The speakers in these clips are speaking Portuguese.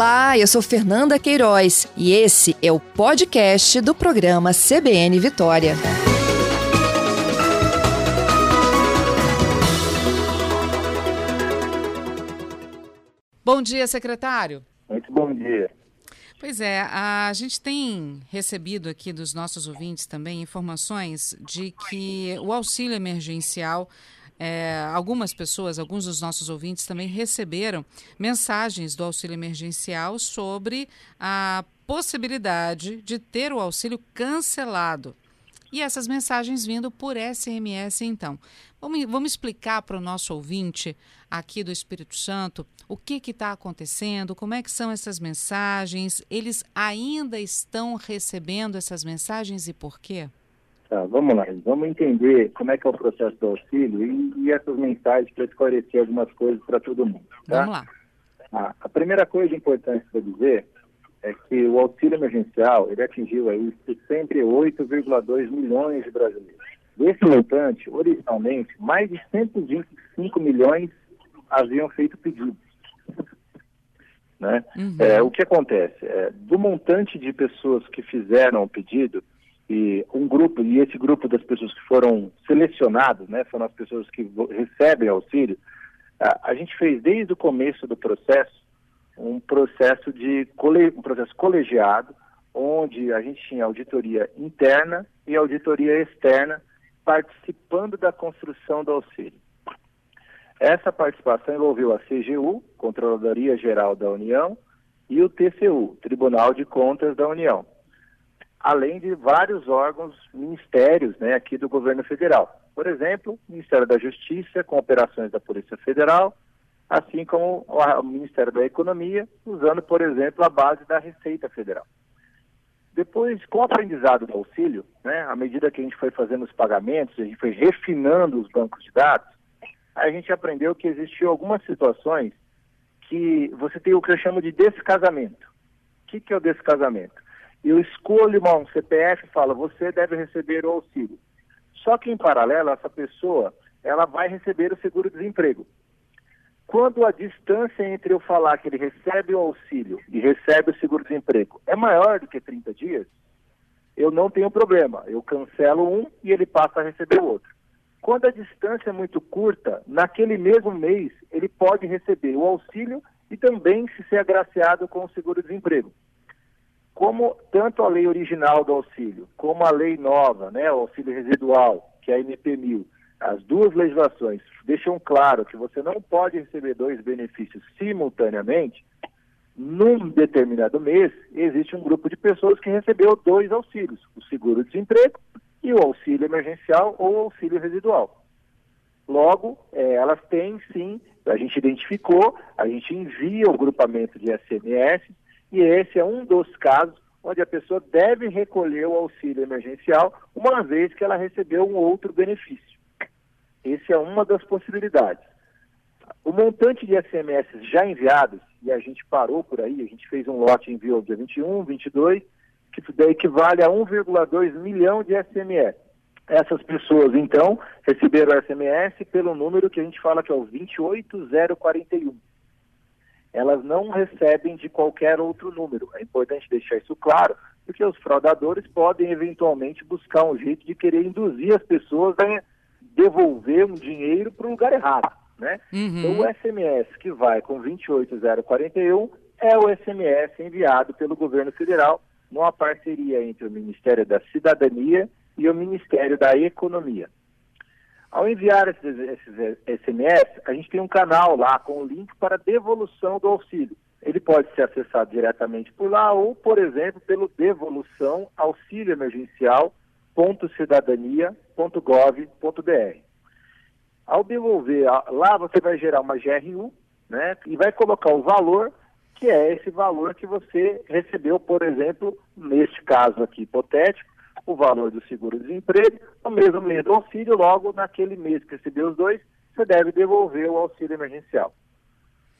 Olá, eu sou Fernanda Queiroz e esse é o podcast do programa CBN Vitória. Bom dia, secretário. Muito bom dia. Pois é, a gente tem recebido aqui dos nossos ouvintes também informações de que o auxílio emergencial é, algumas pessoas, alguns dos nossos ouvintes também receberam mensagens do auxílio emergencial sobre a possibilidade de ter o auxílio cancelado. E essas mensagens vindo por SMS, então. Vamos, vamos explicar para o nosso ouvinte aqui do Espírito Santo o que está acontecendo, como é que são essas mensagens, eles ainda estão recebendo essas mensagens e por quê? Tá, vamos lá, vamos entender como é que é o processo do auxílio e, e essas mensagens para esclarecer algumas coisas para todo mundo. Tá? Vamos lá. Ah, a primeira coisa importante para dizer é que o auxílio emergencial ele atingiu aí 68,2 milhões de brasileiros. Desse montante, originalmente, mais de 125 milhões haviam feito pedidos. Né? Uhum. É, o que acontece? É, do montante de pessoas que fizeram o pedido, e um grupo, e esse grupo das pessoas que foram selecionadas, né, foram as pessoas que recebem auxílio, a, a gente fez desde o começo do processo um processo de um processo colegiado, onde a gente tinha auditoria interna e auditoria externa participando da construção do auxílio. Essa participação envolveu a CGU, Controladoria Geral da União, e o TCU, Tribunal de Contas da União além de vários órgãos, ministérios né, aqui do governo federal. Por exemplo, o Ministério da Justiça, com operações da Polícia Federal, assim como o Ministério da Economia, usando, por exemplo, a base da Receita Federal. Depois, com o aprendizado do auxílio, né, à medida que a gente foi fazendo os pagamentos, a gente foi refinando os bancos de dados, a gente aprendeu que existiam algumas situações que você tem o que eu chamo de descasamento. O que, que é o descasamento? Eu escolho um CPF e falo, você deve receber o auxílio. Só que em paralelo, essa pessoa, ela vai receber o seguro-desemprego. Quando a distância entre eu falar que ele recebe o auxílio e recebe o seguro-desemprego é maior do que 30 dias, eu não tenho problema. Eu cancelo um e ele passa a receber o outro. Quando a distância é muito curta, naquele mesmo mês, ele pode receber o auxílio e também se ser agraciado com o seguro-desemprego como tanto a lei original do auxílio, como a lei nova, né, o auxílio residual, que é a MP1000, as duas legislações deixam claro que você não pode receber dois benefícios simultaneamente, num determinado mês, existe um grupo de pessoas que recebeu dois auxílios, o seguro-desemprego e o auxílio emergencial ou auxílio residual. Logo, é, elas têm sim, a gente identificou, a gente envia o grupamento de SMS, e esse é um dos casos onde a pessoa deve recolher o auxílio emergencial uma vez que ela recebeu um outro benefício. Essa é uma das possibilidades. O montante de SMS já enviados, e a gente parou por aí, a gente fez um lote enviou dia 21, 22, que equivale a 1,2 milhão de SMS. Essas pessoas, então, receberam SMS pelo número que a gente fala que é o 28041 elas não recebem de qualquer outro número. É importante deixar isso claro, porque os fraudadores podem eventualmente buscar um jeito de querer induzir as pessoas a devolver um dinheiro para o lugar errado. Né? Uhum. Então, o SMS que vai com 28041 é o SMS enviado pelo governo federal numa parceria entre o Ministério da Cidadania e o Ministério da Economia. Ao enviar esses, esses SMS, a gente tem um canal lá com o link para devolução do auxílio. Ele pode ser acessado diretamente por lá ou, por exemplo, pelo devolução auxílio emergencial.cidadania.gov.br. Ao devolver, lá você vai gerar uma GRU, né, e vai colocar o valor, que é esse valor que você recebeu, por exemplo, neste caso aqui hipotético, o valor do seguro-desemprego, no mesmo mês do auxílio, logo naquele mês que recebeu os dois, você deve devolver o auxílio emergencial.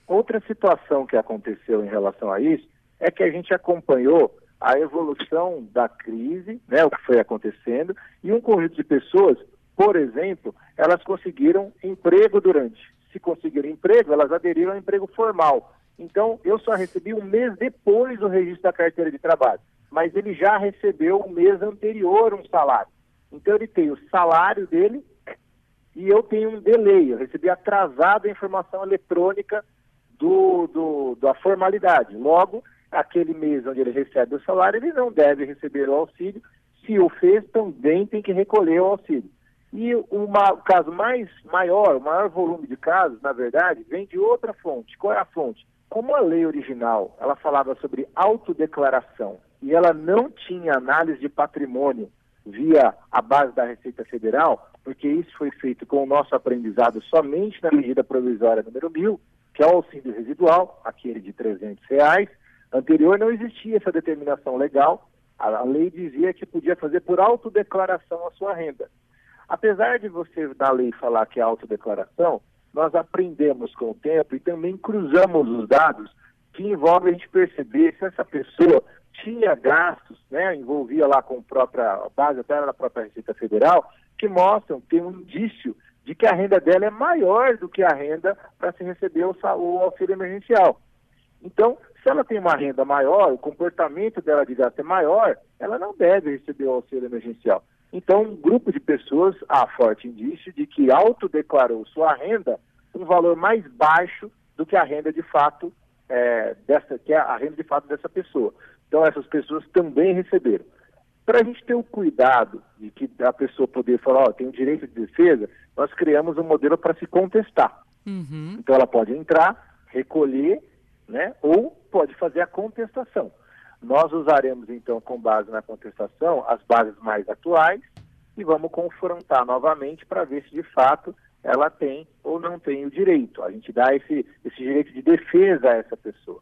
Outra situação que aconteceu em relação a isso é que a gente acompanhou a evolução da crise, né, o que foi acontecendo, e um conjunto de pessoas, por exemplo, elas conseguiram emprego durante. Se conseguiram emprego, elas aderiram ao emprego formal. Então, eu só recebi um mês depois do registro da carteira de trabalho, mas ele já recebeu o mês anterior um salário. Então, ele tem o salário dele e eu tenho um delay, eu recebi atrasado a informação eletrônica do, do, da formalidade. Logo, aquele mês onde ele recebe o salário, ele não deve receber o auxílio. Se o fez, também tem que recolher o auxílio. E uma, o caso mais maior, o maior volume de casos, na verdade, vem de outra fonte. Qual é a fonte? Como a lei original, ela falava sobre autodeclaração e ela não tinha análise de patrimônio via a base da Receita Federal, porque isso foi feito com o nosso aprendizado somente na medida provisória número 1000, que é o auxílio residual, aquele de 300 reais. Anterior não existia essa determinação legal, a lei dizia que podia fazer por autodeclaração a sua renda. Apesar de você, da lei, falar que é autodeclaração, nós aprendemos com o tempo e também cruzamos os dados que envolvem a gente perceber se essa pessoa tinha gastos, né, envolvia lá com a própria base até na própria Receita Federal, que mostram, tem um indício de que a renda dela é maior do que a renda para se receber o, o auxílio emergencial. Então, se ela tem uma renda maior, o comportamento dela de gasto é maior, ela não deve receber o auxílio emergencial. Então, um grupo de pessoas há forte indício de que autodeclarou sua renda um valor mais baixo do que a renda de fato é, dessa, que é a renda de fato dessa pessoa. Então, essas pessoas também receberam. Para a gente ter o cuidado de que a pessoa poder falar, ó, tem o direito de defesa, nós criamos um modelo para se contestar. Uhum. Então, ela pode entrar, recolher, né, ou pode fazer a contestação. Nós usaremos, então, com base na contestação, as bases mais atuais e vamos confrontar novamente para ver se de fato ela tem ou não tem o direito. A gente dá esse, esse direito de defesa a essa pessoa.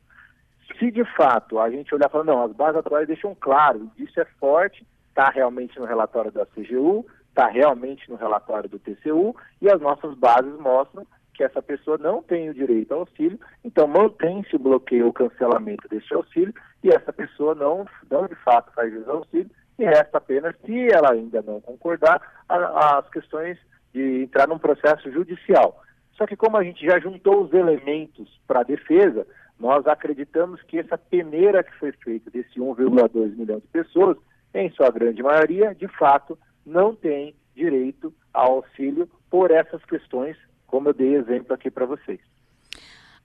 Se de fato a gente olhar e falar, não, as bases atuais deixam claro, isso é forte, está realmente no relatório da CGU, está realmente no relatório do TCU, e as nossas bases mostram que essa pessoa não tem o direito ao auxílio, então mantém-se o bloqueio ou cancelamento desse auxílio e essa pessoa não, não de fato faz esse auxílio e resta apenas, se ela ainda não concordar, a, as questões de entrar num processo judicial. Só que como a gente já juntou os elementos para a defesa, nós acreditamos que essa peneira que foi feita desse 1,2 milhão de pessoas, em sua grande maioria, de fato, não tem direito ao auxílio por essas questões como eu dei exemplo aqui para vocês.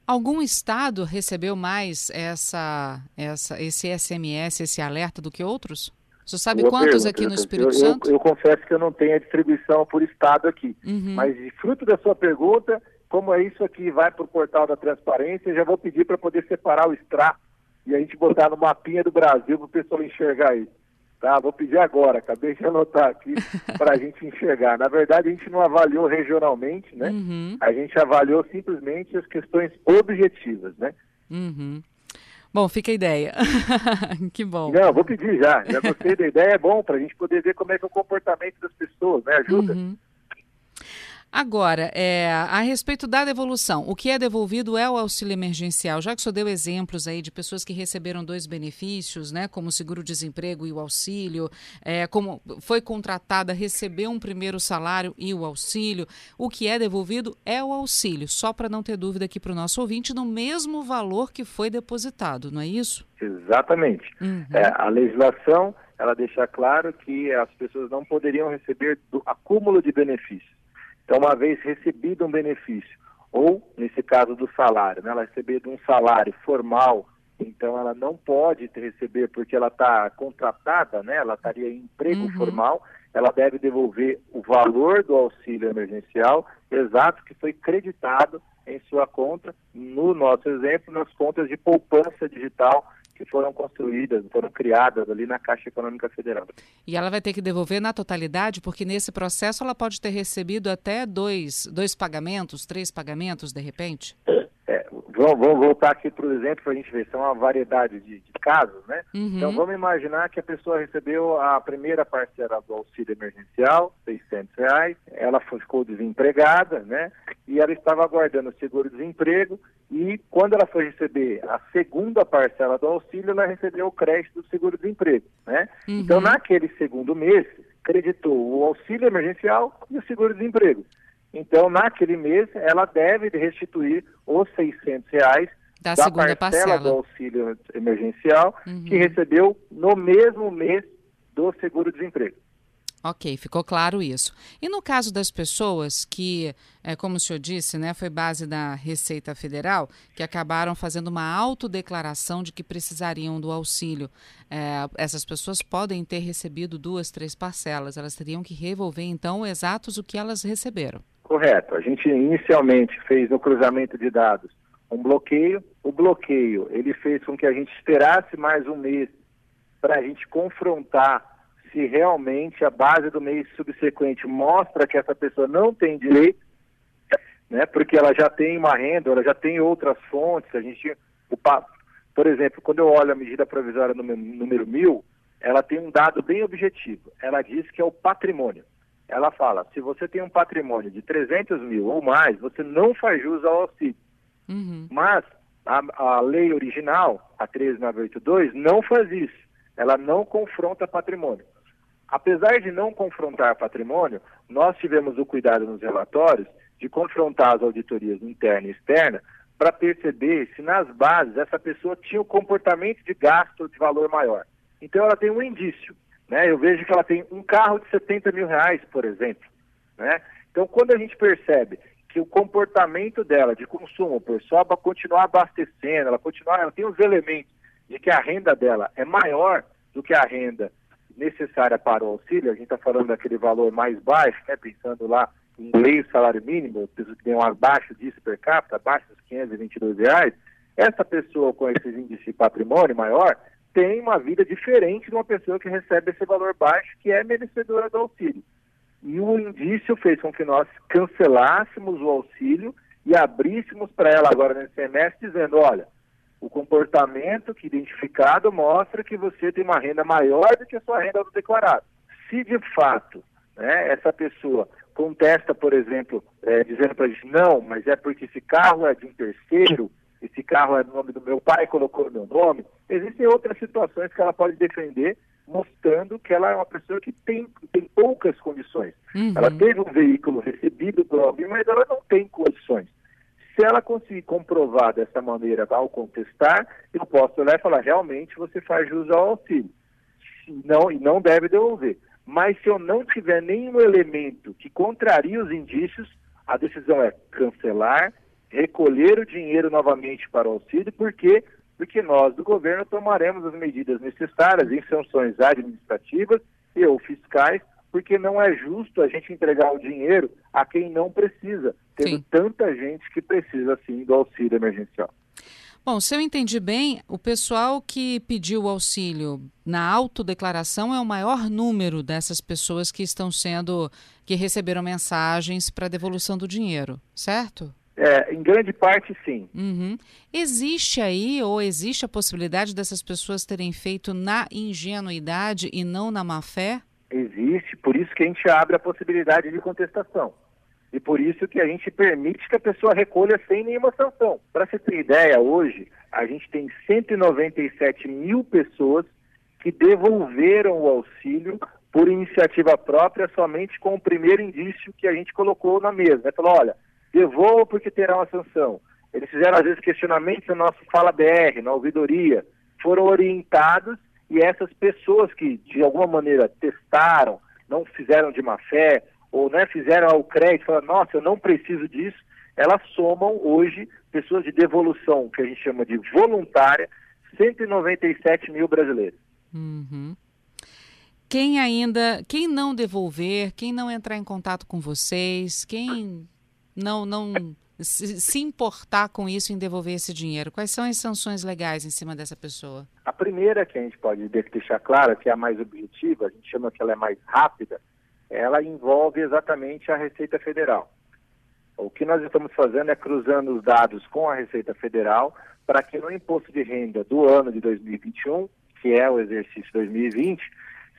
Algum estado recebeu mais essa, essa, esse SMS, esse alerta do que outros? Você sabe Boa quantos pergunta, aqui no Espírito eu, Santo? Eu, eu, confesso que eu não tenho a distribuição por estado aqui. Uhum. Mas, fruto da sua pergunta, como é isso aqui vai para o portal da transparência, já vou pedir para poder separar o extrato e a gente botar no mapinha do Brasil para o pessoal enxergar isso. Tá, vou pedir agora, acabei de anotar aqui para a gente enxergar. Na verdade, a gente não avaliou regionalmente, né? Uhum. A gente avaliou simplesmente as questões objetivas, né? Uhum. Bom, fica a ideia. que bom. Não, vou pedir já. Já gostei da ideia, é bom para a gente poder ver como é que é o comportamento das pessoas, né? Ajuda. Uhum. Agora, é, a respeito da devolução, o que é devolvido é o auxílio emergencial. Já que o senhor deu exemplos aí de pessoas que receberam dois benefícios, né, como o seguro-desemprego e o auxílio, é, como foi contratada, recebeu um primeiro salário e o auxílio, o que é devolvido é o auxílio, só para não ter dúvida aqui para o nosso ouvinte, no mesmo valor que foi depositado, não é isso? Exatamente. Uhum. É, a legislação, ela deixa claro que as pessoas não poderiam receber do acúmulo de benefícios. Então, uma vez recebido um benefício, ou, nesse caso do salário, né, ela recebendo um salário formal, então ela não pode receber porque ela está contratada, né, ela estaria em emprego uhum. formal, ela deve devolver o valor do auxílio emergencial exato que foi creditado em sua conta, no nosso exemplo, nas contas de poupança digital que foram construídas, foram criadas ali na Caixa Econômica Federal. E ela vai ter que devolver na totalidade, porque nesse processo ela pode ter recebido até dois, dois pagamentos, três pagamentos, de repente? Vamos, vamos voltar aqui para o exemplo para a gente ver, são uma variedade de, de casos, né? Uhum. Então vamos imaginar que a pessoa recebeu a primeira parcela do auxílio emergencial, 600 reais, ela ficou desempregada, né? E ela estava aguardando o seguro-desemprego e quando ela foi receber a segunda parcela do auxílio, ela recebeu o crédito do seguro-desemprego, né? Uhum. Então naquele segundo mês, creditou o auxílio emergencial e o seguro-desemprego. Então, naquele mês, ela deve restituir os 600 reais da, da segunda parcela, parcela, do auxílio emergencial uhum. que recebeu no mesmo mês do seguro-desemprego. Ok, ficou claro isso. E no caso das pessoas que, é, como o senhor disse, né, foi base da Receita Federal, que acabaram fazendo uma autodeclaração de que precisariam do auxílio, é, essas pessoas podem ter recebido duas, três parcelas, elas teriam que revolver, então, exatos o que elas receberam. Correto. A gente inicialmente fez no cruzamento de dados um bloqueio. O bloqueio, ele fez com que a gente esperasse mais um mês para a gente confrontar se realmente a base do mês subsequente mostra que essa pessoa não tem direito, né, porque ela já tem uma renda, ela já tem outras fontes, a gente, o, por exemplo, quando eu olho a medida provisória número, 1000, ela tem um dado bem objetivo, ela diz que é o patrimônio. Ela fala, se você tem um patrimônio de 300 mil ou mais, você não faz jus ao auxílio. Uhum. Mas a, a lei original, a 13982, não faz isso. Ela não confronta patrimônio. Apesar de não confrontar patrimônio, nós tivemos o cuidado nos relatórios de confrontar as auditorias interna e externa para perceber se nas bases essa pessoa tinha o comportamento de gasto de valor maior. Então ela tem um indício. Né? Eu vejo que ela tem um carro de 70 mil reais, por exemplo. Né? Então quando a gente percebe que o comportamento dela de consumo, por só continuar abastecendo, ela continuar, ela tem os elementos de que a renda dela é maior do que a renda necessária para o auxílio, a gente está falando daquele valor mais baixo, né, pensando lá em meio salário mínimo, pessoas que ganham abaixo disso per capita, abaixo dos 522 reais, essa pessoa com esses índices de patrimônio maior tem uma vida diferente de uma pessoa que recebe esse valor baixo, que é merecedora do auxílio. E o indício fez com que nós cancelássemos o auxílio e abríssemos para ela agora nesse semestre, dizendo, olha, o comportamento que identificado mostra que você tem uma renda maior do que a sua renda do declarado. Se de fato né, essa pessoa contesta, por exemplo, é, dizendo para a gente, não, mas é porque esse carro é de um terceiro, esse carro é no nome do meu pai, colocou meu nome, existem outras situações que ela pode defender, mostrando que ela é uma pessoa que tem, tem poucas condições. Uhum. Ela teve um veículo recebido por alguém, mas ela não tem condições. Se ela conseguir comprovar dessa maneira ao contestar, eu posso olhar e falar, realmente você faz jus ao auxílio. Não, e não deve devolver. Mas se eu não tiver nenhum elemento que contraria os indícios, a decisão é cancelar, recolher o dinheiro novamente para o auxílio, porque porque nós do governo tomaremos as medidas necessárias em sanções administrativas e ou fiscais porque não é justo a gente entregar o dinheiro a quem não precisa, tendo sim. tanta gente que precisa sim do auxílio emergencial. Bom, se eu entendi bem, o pessoal que pediu o auxílio na autodeclaração é o maior número dessas pessoas que estão sendo, que receberam mensagens para devolução do dinheiro, certo? É, em grande parte, sim. Uhum. Existe aí, ou existe a possibilidade dessas pessoas terem feito na ingenuidade e não na má fé? Existe, por isso que a gente abre a possibilidade de contestação. E por isso que a gente permite que a pessoa recolha sem nenhuma sanção. Para você ter ideia, hoje a gente tem 197 mil pessoas que devolveram o auxílio por iniciativa própria somente com o primeiro indício que a gente colocou na mesa. Né? Falou, olha, devolva porque terá uma sanção. Eles fizeram, às vezes, questionamentos no nosso Fala BR, na ouvidoria, foram orientados e essas pessoas que de alguma maneira testaram, não fizeram de má fé, ou né, fizeram ao crédito, falaram, nossa, eu não preciso disso, elas somam hoje pessoas de devolução, que a gente chama de voluntária, 197 mil brasileiros. Uhum. Quem ainda, quem não devolver, quem não entrar em contato com vocês, quem não, não se, importar com isso em devolver esse dinheiro? Quais são as sanções legais em cima dessa pessoa? A primeira que a gente pode deixar clara, que é a mais objetiva, a gente chama que ela é mais rápida, ela envolve exatamente a Receita Federal. O que nós estamos fazendo é cruzando os dados com a Receita Federal para que no imposto de renda do ano de 2021, que é o exercício 2020,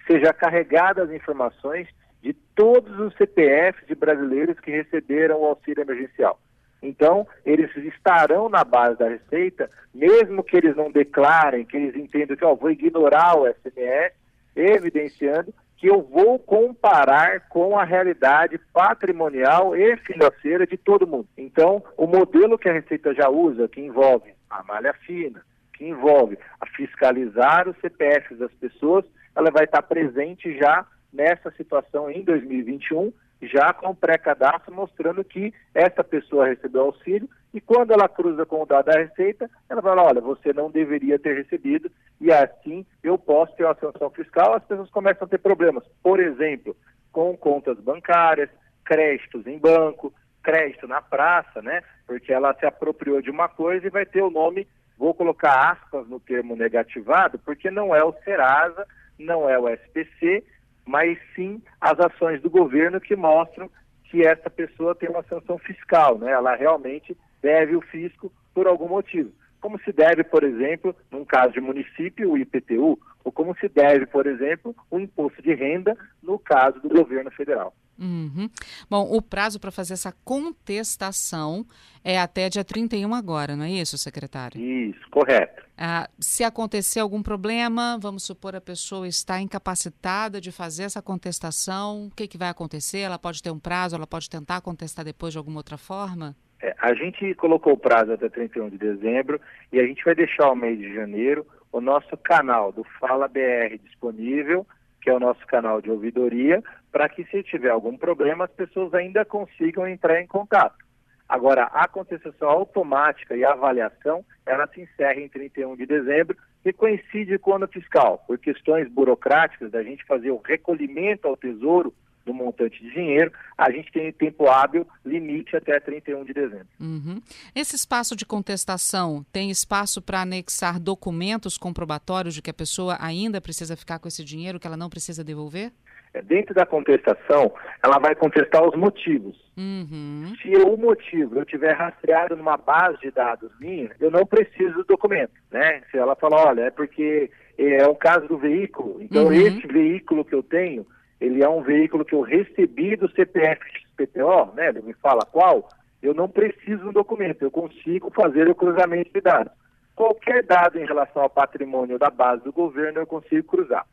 seja carregadas as informações de todos os CPFs de brasileiros que receberam o auxílio emergencial. Então, eles estarão na base da Receita, mesmo que eles não declarem, que eles entendam que ó, vou ignorar o SMS, evidenciando que eu vou comparar com a realidade patrimonial e financeira de todo mundo. Então, o modelo que a Receita já usa, que envolve a malha fina, que envolve a fiscalizar os CPFs das pessoas, ela vai estar presente já nessa situação em 2021, já com pré-cadastro mostrando que essa pessoa recebeu auxílio e quando ela cruza com o dado da Receita, ela lá, olha, você não deveria ter recebido e assim eu posso ter uma sanção fiscal, as pessoas começam a ter problemas. Por exemplo, com contas bancárias, créditos em banco, crédito na praça, né? Porque ela se apropriou de uma coisa e vai ter o nome, vou colocar aspas no termo negativado, porque não é o Serasa, não é o SPC, mas sim as ações do governo que mostram que essa pessoa tem uma sanção fiscal, né? Ela realmente deve o fisco por algum motivo. Como se deve, por exemplo, num caso de município, o IPTU, ou como se deve, por exemplo, o imposto de renda no caso do governo federal. Uhum. Bom, o prazo para fazer essa contestação é até dia 31 agora, não é isso, secretário? Isso, correto. Ah, se acontecer algum problema, vamos supor a pessoa está incapacitada de fazer essa contestação, o que, que vai acontecer? Ela pode ter um prazo, ela pode tentar contestar depois de alguma outra forma? É, a gente colocou o prazo até 31 de dezembro e a gente vai deixar o mês de janeiro o nosso canal do Fala BR disponível que é o nosso canal de ouvidoria, para que se tiver algum problema as pessoas ainda consigam entrar em contato. Agora, a contestação automática e a avaliação, ela se encerra em 31 de dezembro e coincide com o ano fiscal, por questões burocráticas da gente fazer o recolhimento ao tesouro do montante de dinheiro, a gente tem tempo hábil limite até 31 de dezembro. Uhum. Esse espaço de contestação tem espaço para anexar documentos comprobatórios de que a pessoa ainda precisa ficar com esse dinheiro, que ela não precisa devolver? É, dentro da contestação, ela vai contestar os motivos. Uhum. Se o motivo eu tiver rastreado numa base de dados minha, eu não preciso do documento, né? Se ela falar, olha, é porque é o caso do veículo, então Uhum. esse veículo que eu tenho, ele é um veículo que eu recebi do CPF XPTO, né? Ele me fala qual, eu não preciso de um documento, eu consigo fazer o cruzamento de dados. Qualquer dado em relação ao patrimônio da base do governo eu consigo cruzar.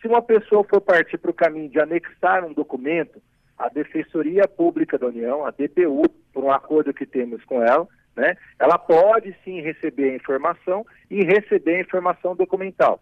Se uma pessoa for partir para o caminho de anexar um documento, a Defensoria Pública da União, a DPU, por um acordo que temos com ela, né, ela pode sim receber a informação e receber a informação documental.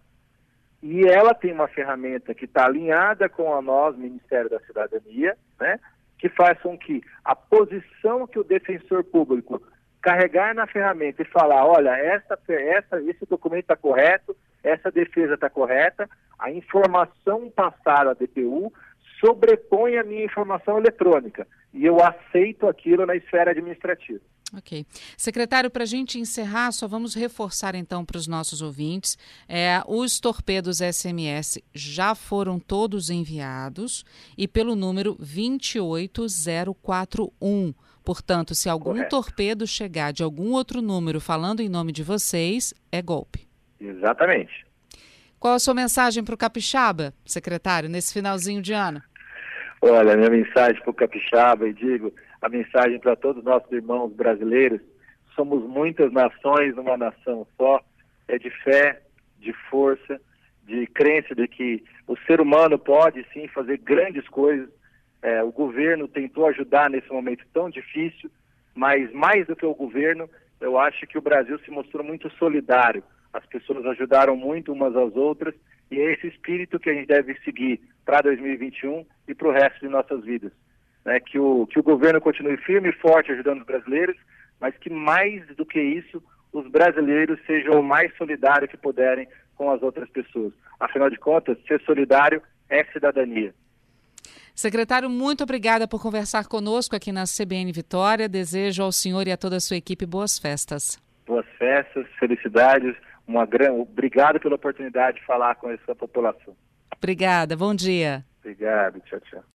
E ela tem uma ferramenta que está alinhada com a nós, Ministério da Cidadania, né, que faz com que a posição que o defensor público carregar na ferramenta e falar, olha, essa, essa, esse documento está correto, essa defesa está correta, a informação passada à DPU sobrepõe a minha informação eletrônica e eu aceito aquilo na esfera administrativa. Ok. Secretário, para a gente encerrar, só vamos reforçar então para os nossos ouvintes: é, os torpedos SMS já foram todos enviados e pelo número 28041. Portanto, se algum Correto. torpedo chegar de algum outro número falando em nome de vocês, é golpe. Exatamente. Qual a sua mensagem para o Capixaba, secretário, nesse finalzinho de ano? Olha, minha mensagem para o Capixaba e digo a mensagem para todos os nossos irmãos brasileiros. Somos muitas nações numa nação só. É de fé, de força, de crença de que o ser humano pode sim fazer grandes coisas. É, o governo tentou ajudar nesse momento tão difícil, mas mais do que o governo, eu acho que o Brasil se mostrou muito solidário. As pessoas ajudaram muito umas às outras e é esse espírito que a gente deve seguir para 2021 e para o resto de nossas vidas. Né? Que, o, que o governo continue firme e forte ajudando os brasileiros, mas que mais do que isso, os brasileiros sejam o mais solidários que puderem com as outras pessoas. Afinal de contas, ser solidário é cidadania. Secretário, muito obrigada por conversar conosco aqui na CBN Vitória. Desejo ao senhor e a toda a sua equipe boas festas. Boas festas, felicidades. Uma gran... Obrigado pela oportunidade de falar com essa população. Obrigada, bom dia. Obrigado, tchau, tchau.